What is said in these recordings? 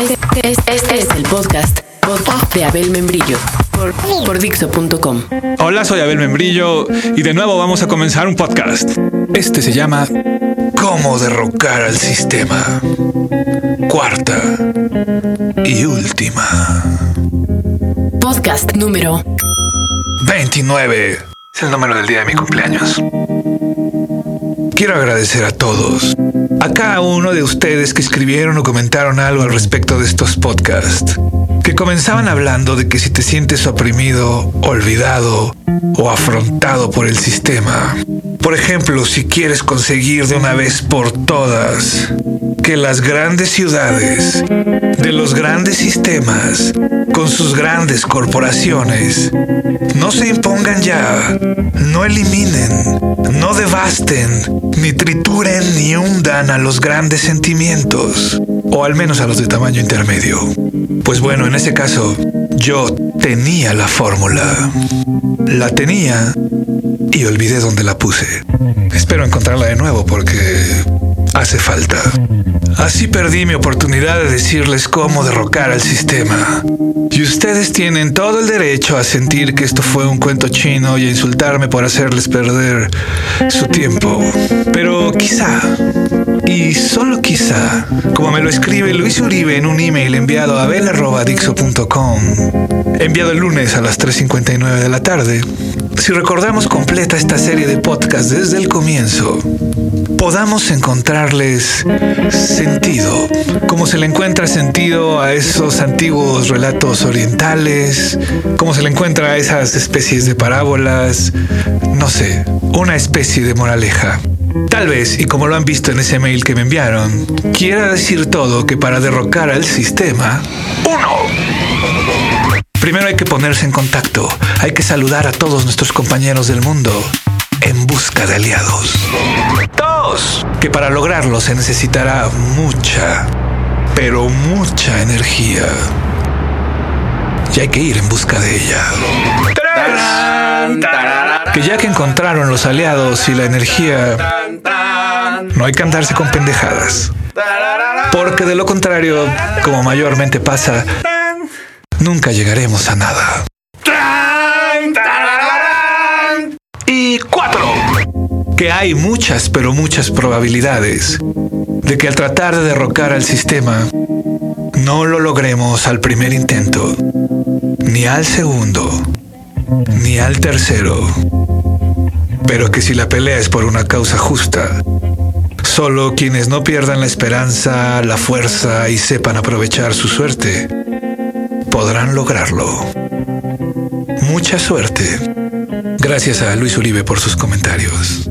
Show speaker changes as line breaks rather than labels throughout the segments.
Este, este- este es el podcast, podcast de Abel Membrillo por, por Dixo.com.
Hola, soy Abel Membrillo y de nuevo vamos a comenzar un podcast. Este se llama Cómo derrocar al sistema. Cuarta y última.
Podcast número
29. Es el número del día de mi cumpleaños. Quiero agradecer a todos, a cada uno de ustedes que escribieron o comentaron algo al respecto de estos podcasts, que comenzaban hablando de que si te sientes oprimido, olvidado o afrontado por el sistema, por ejemplo, si quieres conseguir de una vez por todas que las grandes ciudades de los grandes sistemas con sus grandes corporaciones no se impongan ya, no eliminen, no devasten, ni trituren ni hundan a los grandes sentimientos, o al menos a los de tamaño intermedio. Pues bueno, en ese caso, yo tenía la fórmula. La tenía y olvidé dónde la puse. Espero encontrarla de nuevo porque hace falta. Así perdí mi oportunidad de decirles cómo derrocar al sistema. Y ustedes tienen todo el derecho a sentir que esto fue un cuento chino y a insultarme por hacerles perder su tiempo. Pero quizá, y solo quizá, como me lo escribe Luis Uribe en un email enviado a bel.dixo.com, enviado el lunes a las 3.59 de la tarde, si recordamos completa esta serie de podcasts desde el comienzo, podamos encontrarles sentido, como se le encuentra sentido a esos antiguos relatos orientales, como se le encuentra a esas especies de parábolas, no sé, una especie de moraleja. Tal vez, y como lo han visto en ese mail que me enviaron, quiera decir todo que para derrocar al sistema, uno, Primero hay que ponerse en contacto, hay que saludar a todos nuestros compañeros del mundo en busca de aliados. Dos, que para lograrlo se necesitará mucha, pero mucha energía. Y hay que ir en busca de ella. Tres, que ya que encontraron los aliados y la energía, no hay que andarse con pendejadas. Porque de lo contrario, como mayormente pasa, nunca llegaremos a nada. Que hay muchas, pero muchas probabilidades de que al tratar de derrocar al sistema, no lo logremos al primer intento, ni al segundo, ni al tercero. Pero que si la pelea es por una causa justa, solo quienes no pierdan la esperanza, la fuerza y sepan aprovechar su suerte, podrán lograrlo. Mucha suerte. Gracias a Luis Uribe por sus comentarios.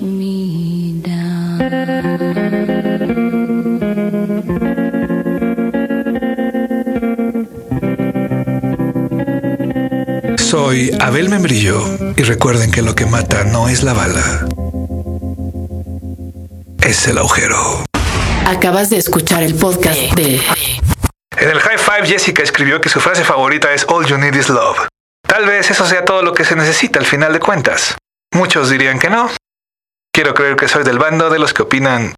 me
Soy Abel Membrillo y recuerden que lo que mata no es la bala, es el agujero.
Acabas de escuchar el podcast de
En el High Five, Jessica escribió que su frase favorita es All You Need Is Love. Tal vez eso sea todo lo que se necesita al final de cuentas. Muchos dirían que no. Quiero creer que soy del bando de los que opinan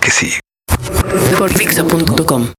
que sí.